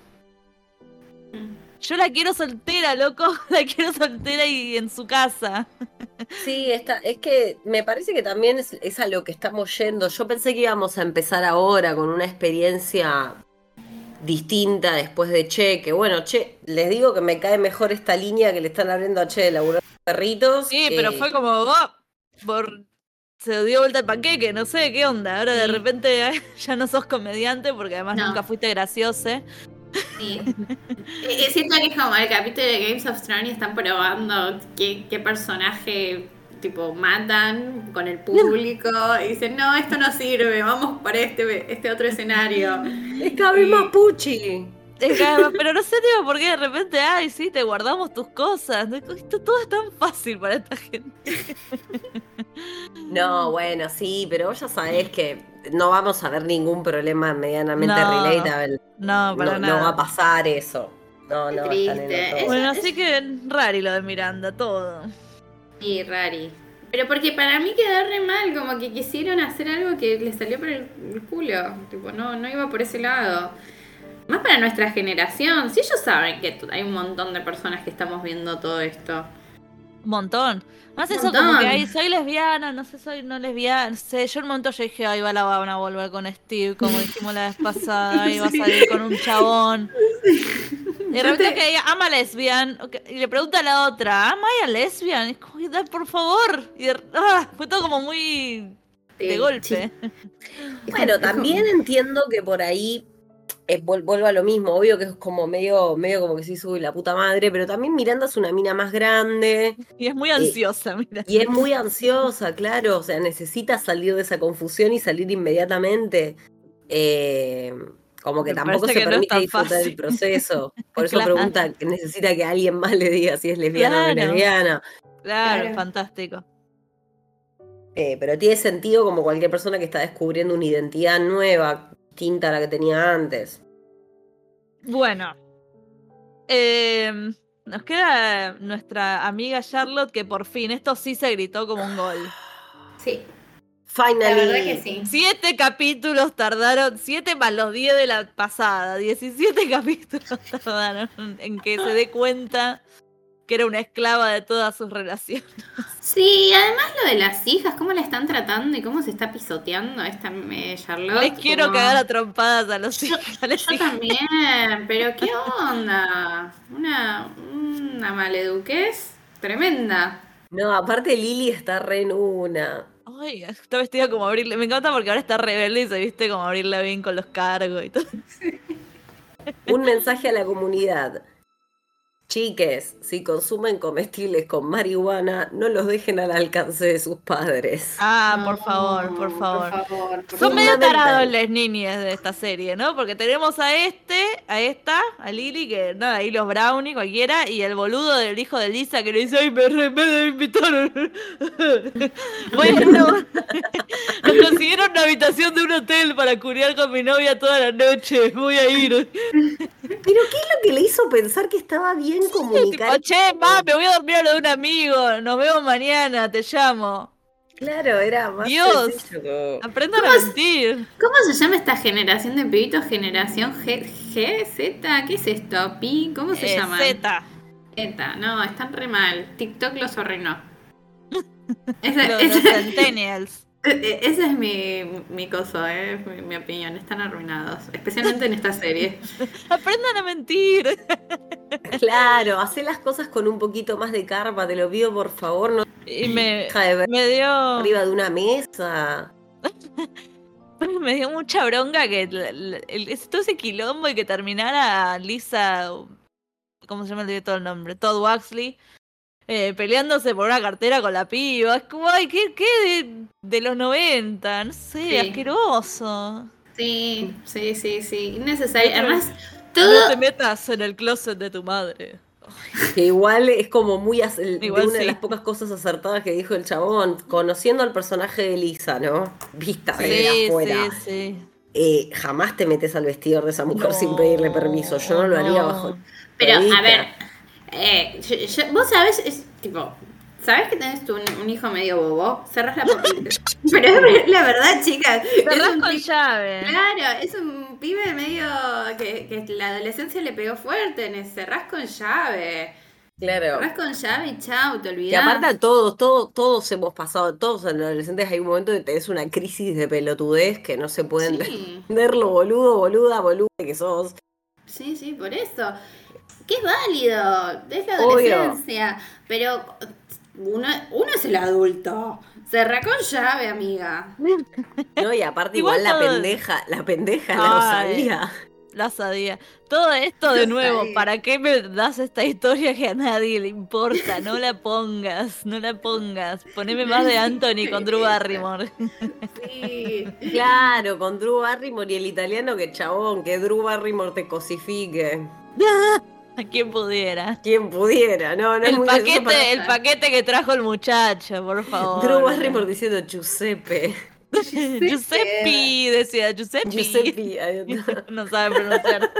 Yo la quiero soltera, loco. La quiero soltera y en su casa.
Sí, está, es que me parece que también es, a lo que estamos yendo. Yo pensé que íbamos a empezar ahora con una experiencia distinta después de Che, que bueno, Che, les digo que me cae mejor esta línea que le están abriendo a Che de laburar perritos.
Sí, pero fue como, oh, por se dio vuelta el panqueque, no sé qué onda. Ahora de repente ya no sos comediante porque además nunca fuiste gracioso.
Sí. es cierto que como el capítulo de Games of Thrones están probando qué, qué personaje tipo matan con el público y dicen, no, esto no sirve, vamos para este, este otro escenario.
Es Gaby Mapuchi.
pero no sé, tío, por qué de repente, ay, sí, te guardamos tus cosas. Esto todo es tan fácil para esta gente.
No, bueno, sí, pero vos ya sabés que no vamos a ver ningún problema medianamente relatable.
No, para
no, va a pasar eso. No, no,
triste. Bueno, así que rari lo de Miranda, todo.
Sí, rari. Pero porque para mí quedó re mal, como que quisieron hacer algo que les salió por el, culo. Tipo, no, no iba por ese lado. Más para nuestra generación. Si ellos saben que hay un montón de personas que estamos viendo todo esto.
Un montón. Más eso como que ahí soy lesbiana, no sé, soy no lesbiana, no sé, yo en un momento yo dije, ahí va la van a volver con Steve, como dijimos la vez pasada, ahí va a salir con un chabón. Y de repente que ella ama lesbian, y le pregunta a la otra, ¿ama a lesbian? Y como, por favor. Y ah, fue todo como muy de golpe.
Bueno, también entiendo que por ahí eh, vuelvo a lo mismo, obvio que es como medio, medio como que sí sube la puta madre, pero también Miranda es una mina más grande.
Y es muy eh, ansiosa, mira.
Y es muy ansiosa, claro, o sea, necesita salir de esa confusión y salir inmediatamente. Eh, como que tampoco se permite disfrutar del proceso. Por eso pregunta que necesita que alguien más le diga si es lesbiana o lesbiana.
Claro, fantástico.
pero tiene sentido como cualquier persona que está descubriendo una identidad nueva, distinta a la que tenía antes.
Bueno. Em, nos queda nuestra amiga Charlotte que por fin, esto sí se gritó como un gol.
Sí.
Finally.
La verdad que sí.
Siete capítulos tardaron, siete más los diez de la pasada, diecisiete capítulos tardaron en que se dé cuenta que era una esclava de todas sus relaciones.
Sí, además lo de las hijas, cómo la están tratando y cómo se está pisoteando esta eh, Charlotte.
Les quiero cagar a trompadas a los hijos.
Yo, también, pero ¿qué onda? Una, una maleduquez tremenda.
No, aparte Lili está re en una.
Ay, está vestida como abrirle. Me encanta porque ahora está rebelde y se viste como abrirle bien con los cargos y todo.
Un mensaje a la comunidad Chiques, si consumen comestibles con marihuana, no los dejen al alcance de sus padres.
Ah, por favor, por favor. Son medio tarados las niñas de esta serie, ¿no? Porque tenemos a este, a esta, a Lily, que nada, ahí los brownie, cualquiera, y el boludo del hijo de Lisa que le dice, ay, me, me invitaron. bueno, nos consiguieron una habitación de un hotel para curiar con mi novia toda la noche, voy a ir.
Pero ¿qué es lo que le hizo pensar que estaba bien comunicar?
che, ma, me voy a dormir a lo de un amigo, nos vemos mañana, te llamo.
Claro, era más
Dios, aprendan a mentir.
¿Cómo se llama esta generación de pibitos? ¿Generación G, G Z? ¿Qué es esto? ¿Pi? ¿Cómo se
Eh,
llama?
Z.
Z, no, están re mal. TikTok los arruinó. Esa,
Los,
esa-
los centennials.
eh, ese es mi, mi coso, eh, mi, mi opinión. Están arruinados, especialmente en esta serie.
Aprendan a mentir.
Claro, hace las cosas con un poquito más de carpa, te lo pido por favor, no
Y me,
de
me dio
arriba de una mesa.
me dio mucha bronca que todo ese quilombo y que terminara Lisa, ¿cómo se llama el director el nombre? Todd Waxley, eh, peleándose por una cartera con la piba. Es como, ay, ¿qué, qué de, de los 90? No sé,
Sí.
asqueroso.
Sí, sí, sí, sí. Innecesario.
Otro- No te metas en el closet de tu madre.
Que igual es como muy de
Igual
una de las pocas cosas acertadas que dijo el chabón, conociendo al personaje de Lisa, ¿no? Vista
Sí,
desde afuera.
sí, sí.
Eh, jamás te metes al vestidor de esa mujer sin pedirle permiso. Yo no lo haría
no.
bajo.
Pero, a ver, eh, yo- yo- vos sabés, es tipo, ¿sabés que tenés tú un, un hijo medio bobo? Cerrás la puerta. Pero es la verdad, chicas. es
Cerrás
un
con llave.
Claro, es un pibe medio que, que la adolescencia le pegó fuerte. ne- Cerrás con llave.
Claro.
Cerrás con llave y chau, te olvidás.
aparte a todos, todos, todos hemos pasado, todos en adolescentes hay un momento que tenés una crisis de pelotudez que no se pueden
Sí.
entender lo boludo, boluda, boluda que sos.
Sí, sí, por eso. Que es válido, es la
Obvio.
adolescencia. Pero uno, uno es el adulto. Cerrá con llave, amiga.
¿no? Y aparte
Igual
igual, la
todo-
pendeja, la pendeja la
Ay.
sabía.
La sabía. Todo esto de nuevo. ¿para qué me das esta historia que a nadie le importa? No la pongas, no la pongas. Poneme más de Anthony con Drew Barrymore.
Sí.
Claro, con Drew Barrymore y el italiano que chabón, que Drew Barrymore te cosifique.
A quien pudiera.
Quien pudiera, no, no es
El
muy gracioso
paquete,
para-
el paquete que trajo el muchacho, por favor.
Drew Barrymore diciendo Giuseppe.
Giuseppe, decía Giuseppe.
Giuseppe. no.
No sabe pronunciar.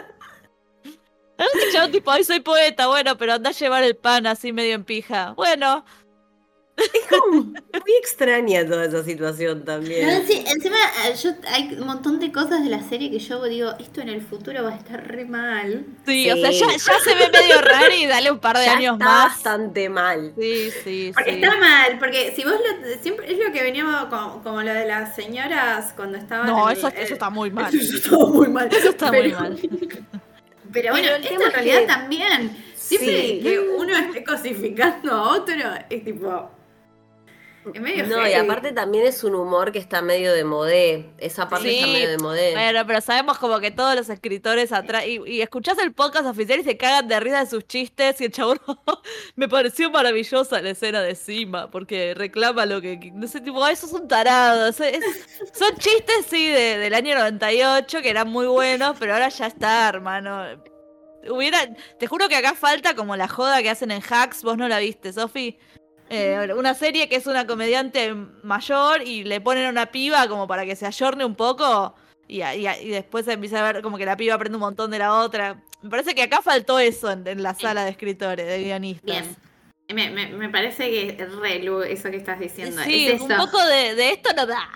¿Has escuchado tipo, ay, soy poeta? Bueno, pero anda a llevar el pan así medio en pija. Bueno,
Es como muy extraña toda esa situación
No,
también.
sí, encima eh, yo, hay un montón de cosas de la serie que yo digo, esto en el futuro va a estar re mal.
sí,
Sí.
o sea, ya, ya se ve medio raro y dale un par de
Ya
años
está
más.
bastante mal.
Sí, sí,
Porque
sí.
está mal, porque si vos lo, siempre es lo que veníamos como, como lo de las señoras cuando estaban
No,
en
eso,
el-
eso está muy mal.
Eso estuvo muy mal.
Eso está muy mal.
Pero bueno,
Pero
esto en realidad
que-
también. Siempre
Sí.
que uno esté cosificando a otro, es tipo. Es medio
No, y aparte también es un humor que está medio de modé. Esa parte
Sí.
está medio de modé.
Bueno, pero sabemos como que todos los escritores atrás. Y, y escuchás el podcast oficial y se cagan de risa de sus chistes. Y el chabón me pareció maravillosa la escena de Sima. Porque reclama lo que. No sé, tipo, "Ay, eso es un tarado. es- es- son chistes, sí, de- del año 98 que eran muy buenos. Pero ahora ya está, hermano. Hubiera. Te juro que acá falta como la joda que hacen en Hacks. Vos no la viste, Sofi. Eh, una serie que es una comediante mayor y le ponen a una piba como para que se ayorne un poco y, y y después se empieza a ver como que la piba aprende un montón de la otra. Me parece que acá faltó eso en, en la sala de escritores, de guionistas.
Bien. Me, me, me parece que es re Lu, eso que estás diciendo.
Sí,
es
un poco de, de esto no da.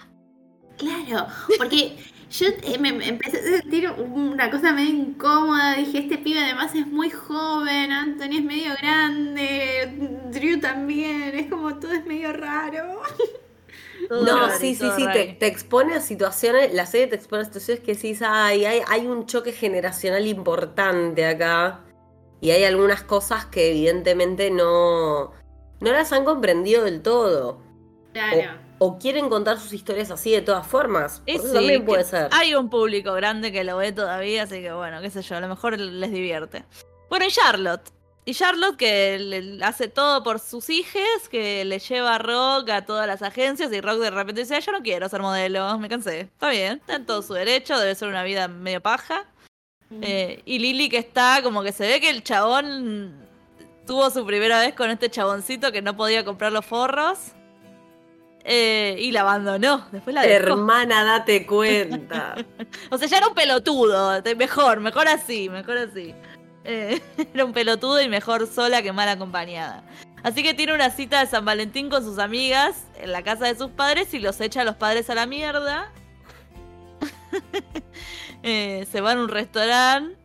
Claro, porque yo eh, me, me empecé a sentir una cosa medio incómoda. Dije, este pibe además es muy joven, Anthony es medio grande, Drew también. Es como todo es medio raro.
Todo
No,
raro,
sí, sí, sí, te, te expone a situaciones, la serie te expone a situaciones que decís, ay, hay, hay un choque generacional importante acá y hay algunas cosas que evidentemente no, no las han comprendido del todo.
Claro.
O quieren contar sus historias así de todas formas. Por eso
sí,
también puede ser.
Hay un público grande que lo ve todavía, así que bueno, qué sé yo, a lo mejor les divierte. Bueno, y Charlotte. y Charlotte que le hace todo por sus hijas, que le lleva a Rock a todas las agencias y Rock de repente dice, yo no quiero ser modelo, me cansé. Está bien, está en todo su derecho, debe ser una vida medio paja. Eh, y Lily que está como que se ve que el chabón tuvo su primera vez con este chaboncito que no podía comprar los forros. Eh, y la abandonó. Después la dejó.
Hermana, date cuenta.
o sea, ya era un pelotudo. Mejor, mejor así, mejor así. Eh, era un pelotudo y mejor sola que mal acompañada. Así que tiene una cita de San Valentín con sus amigas en la casa de sus padres y los echa a los padres a la mierda. Eh, se va a un restaurante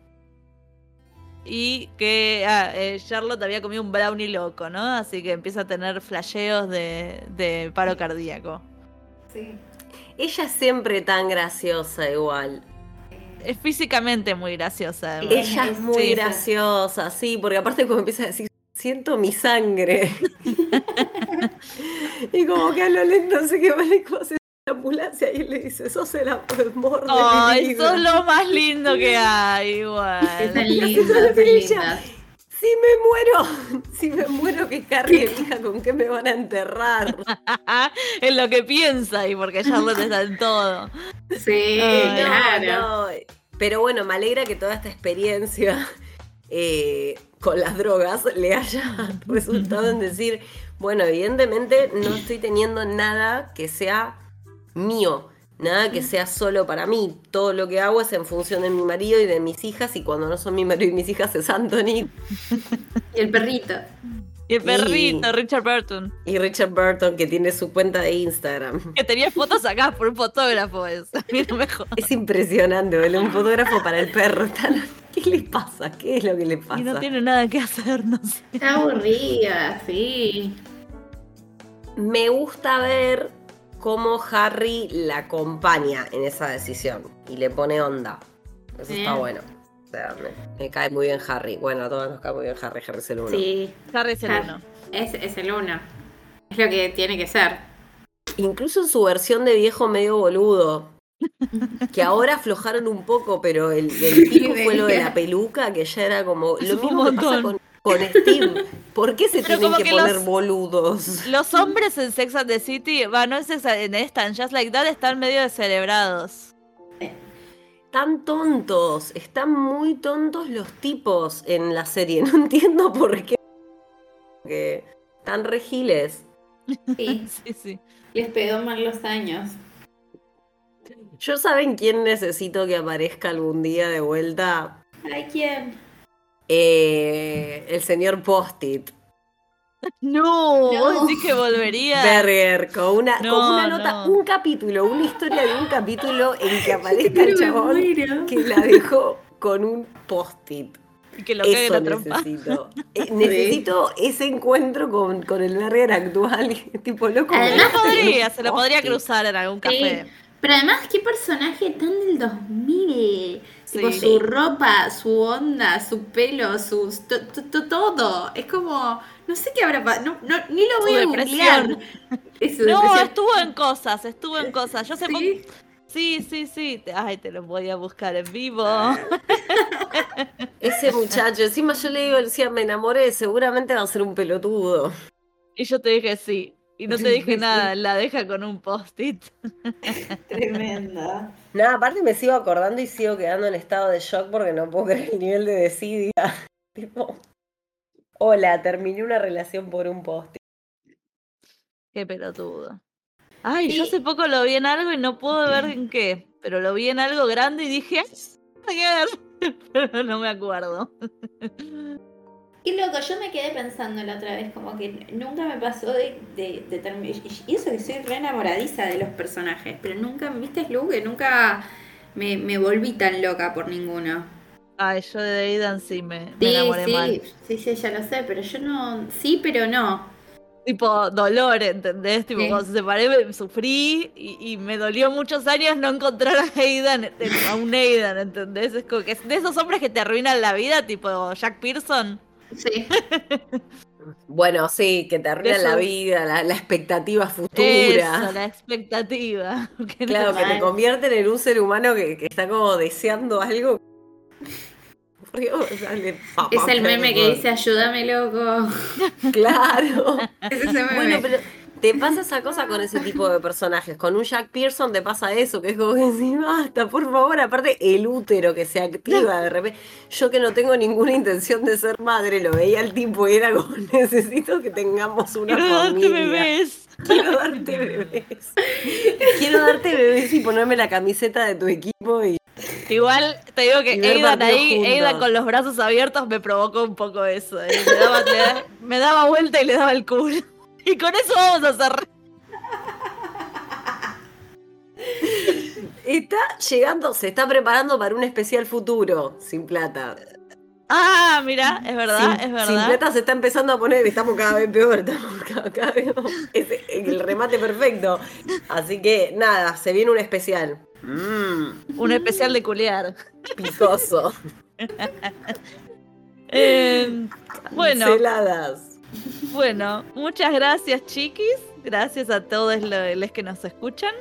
y que ah, eh, Charlotte había comido un brownie loco, ¿no? Así que empieza a tener flasheos de, paro cardíaco.
Sí. Ella es siempre tan graciosa igual.
Es físicamente muy graciosa.
Ella es muy graciosa, sí. porque aparte como empieza a decir, siento mi sangre. y como que a lo lento se que vale la ambulancia y le dice, sos el amor de
Ay, sos lo más lindo que hay, igual.
Es tan linda,
Si me muero, si me muero, que Carrie elija con qué me van a enterrar.
es lo que piensa y porque Charlotte está en todo.
Sí, claro.
Pero bueno, me alegra que toda esta experiencia eh, con las drogas le haya resultado en decir, bueno, evidentemente no estoy teniendo nada que sea mío, nada que sea solo para mí. Todo lo que hago es en función de mi marido y de mis hijas, y cuando no son mi marido y mis hijas es Anthony.
y el perrito.
Y el perrito, Richard Burton.
Y Richard Burton, que tiene su cuenta de Instagram.
Que tenía fotos acá por un fotógrafo, es.
Es impresionante, Un fotógrafo para el perro. ¿Qué le pasa? ¿Qué es lo que le pasa?
Y no tiene nada que hacer, no sé.
Está aburrida, sí.
Me gusta ver cómo Harry la acompaña en esa decisión y le pone onda. Eso está bueno. O sea, me, cae muy bien Harry. Bueno, a todos nos cae muy bien Harry. Harry es el uno.
Sí.
Harry es el uno.
Es, es el uno. Es lo que tiene que ser.
Incluso en su versión de viejo medio boludo. Que ahora aflojaron un poco, pero el, el fue lo de la peluca, que ya era como. Lo mismo que pasa con, con Steve. ¿Por qué se tienen que, poner boludos?
Los hombres en Sex and the City, va, no es en esta, en Just Like That, están medio descerebrados.
Están tontos, están muy tontos los tipos en la serie. No entiendo por qué. Porque están regiles.
Sí, sí, sí. Les pegó mal los años.
¿Yo saben quién necesito que aparezca algún día de vuelta?
¿Ay, quién?
Eh, el señor Postit.
No, no. vos que volvería.
Berger, con una, una nota, un capítulo, una historia de un capítulo en que aparezca el chabón que la dejó con un post-it.
Que lo Eso
necesito. Eh, necesito ese encuentro con, con el Berger actual. tipo loco.
Además podría, se lo podría cruzar en algún café.
Pero además, qué personaje tan del 2000. Su ropa, su onda, su pelo, su todo. Es como, no sé qué habrá pasado. No, ni lo voy a googlear.
no, estuvo en cosas, estuvo en cosas. Yo sé ¿Sí? Sí, sí, sí. Ay, te lo voy a buscar en vivo.
Ese muchacho, encima yo le digo, decía, me enamoré, seguramente va a ser un pelotudo.
Y yo te dije sí. Y no te dije nada, la deja con un post-it.
Tremenda.
Nada, aparte me sigo acordando y sigo quedando en estado de shock porque no puedo creer el nivel de desidia. tipo, hola, terminé una relación por un post-it.
Qué pelotudo. Ay, yo hace poco lo vi en algo y no puedo ver en qué, pero lo vi en algo grande y dije, pero no me acuerdo.
Qué loco, yo me quedé pensando la otra vez, como que nunca me pasó de, de, terminar. Y eso que soy re enamoradiza de los personajes, pero nunca, ¿viste, Lu? Que nunca me, me, volví tan loca por ninguno.
Ay, yo de Aidan sí me, me enamoré
sí,
mal.
Sí, sí, ya lo sé, pero yo no. Sí, pero no.
Tipo, dolor, ¿entendés? Tipo, cuando se separé me sufrí y, y, me dolió muchos años no encontrar a Aidan, a un Aidan, ¿entendés? Es como que es de esos hombres que te arruinan la vida, tipo Jack Pearson.
Sí.
Bueno, sí, que te arruina la vida, la, expectativa futura.
la expectativa.
claro, que te convierten en un ser humano que, está como deseando algo
es el meme que dice ayúdame loco.
Claro. es ese meme. Bueno, pero te pasa esa cosa con ese tipo de personajes. Con un Jack Pearson te pasa eso, que es como que decís, basta, por favor. Aparte, el útero que se activa de repente. Yo que no tengo ninguna intención de ser madre, lo veía el tipo y era como, necesito que tengamos una Quiero familia. Darte bebés. Quiero darte bebés. Quiero darte bebés y ponerme la camiseta de tu equipo y
Igual te digo que Aidan ahí, Aidan con los brazos abiertos me provocó un poco eso. ¿eh? Me, daba, me, daba, vuelta y le daba el culo. Y con eso vamos a cerrar.
Está llegando, se está preparando para un especial futuro, sin plata.
Ah, mira, es verdad, es verdad.
Sin plata se está empezando a poner, estamos cada vez peor, estamos cada, vez es el remate perfecto. Así que nada, se viene un especial.
Mm. Un especial de culear.
Picoso.
eh, bueno.
Celadas.
Bueno, muchas gracias, chiquis. Gracias a todos los que nos escuchan.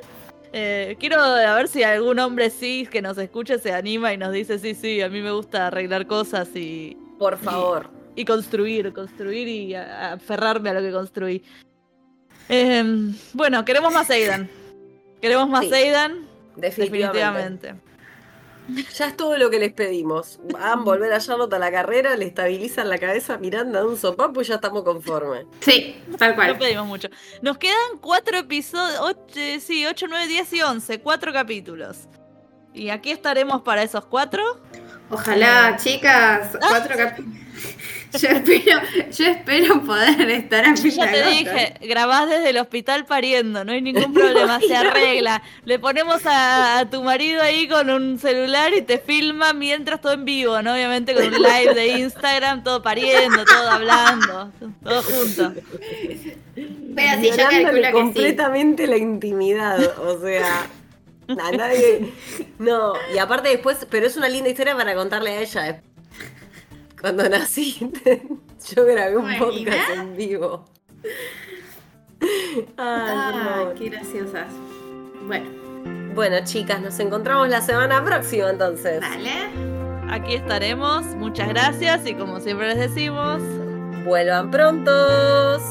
Eh, quiero a ver si algún hombre sí que nos escuche se anima y nos dice, sí, sí, a mí me gusta arreglar cosas y...
Por favor.
Y, construir, construir y aferrarme a lo que construí. Em, bueno, queremos más Aidan. Queremos más Aidan. definitivamente.
Ya es todo lo que les pedimos. Van a volver a Charlotte a la carrera, le estabilizan la cabeza Miranda de un sopapo y ya estamos conformes.
Sí, tal cual.
No pedimos mucho. Nos quedan cuatro episodios, sí, 8, 9, 10 y 11, cuatro capítulos. Y aquí estaremos para esos cuatro.
Ojalá, chicas, cuatro capítulos. Yo espero, yo espero poder estar a
Ya te dije, grabás desde el hospital pariendo, no hay ningún problema, se arregla. Le ponemos a, tu marido ahí con un celular y te filma mientras todo en vivo, ¿no? Obviamente con un live de Instagram, todo pariendo, todo hablando, todo junto.
Pero si yo
completamente la intimidad, o sea. A nadie. No, y aparte después, pero es una linda historia para contarle a ella cuando naciste, yo grabé un podcast en vivo.
Ay, ah, qué graciosas. Bueno.
Bueno, chicas, nos encontramos la semana próxima entonces.
Vale.
Aquí estaremos. Muchas gracias y como siempre les decimos,
vuelvan prontos.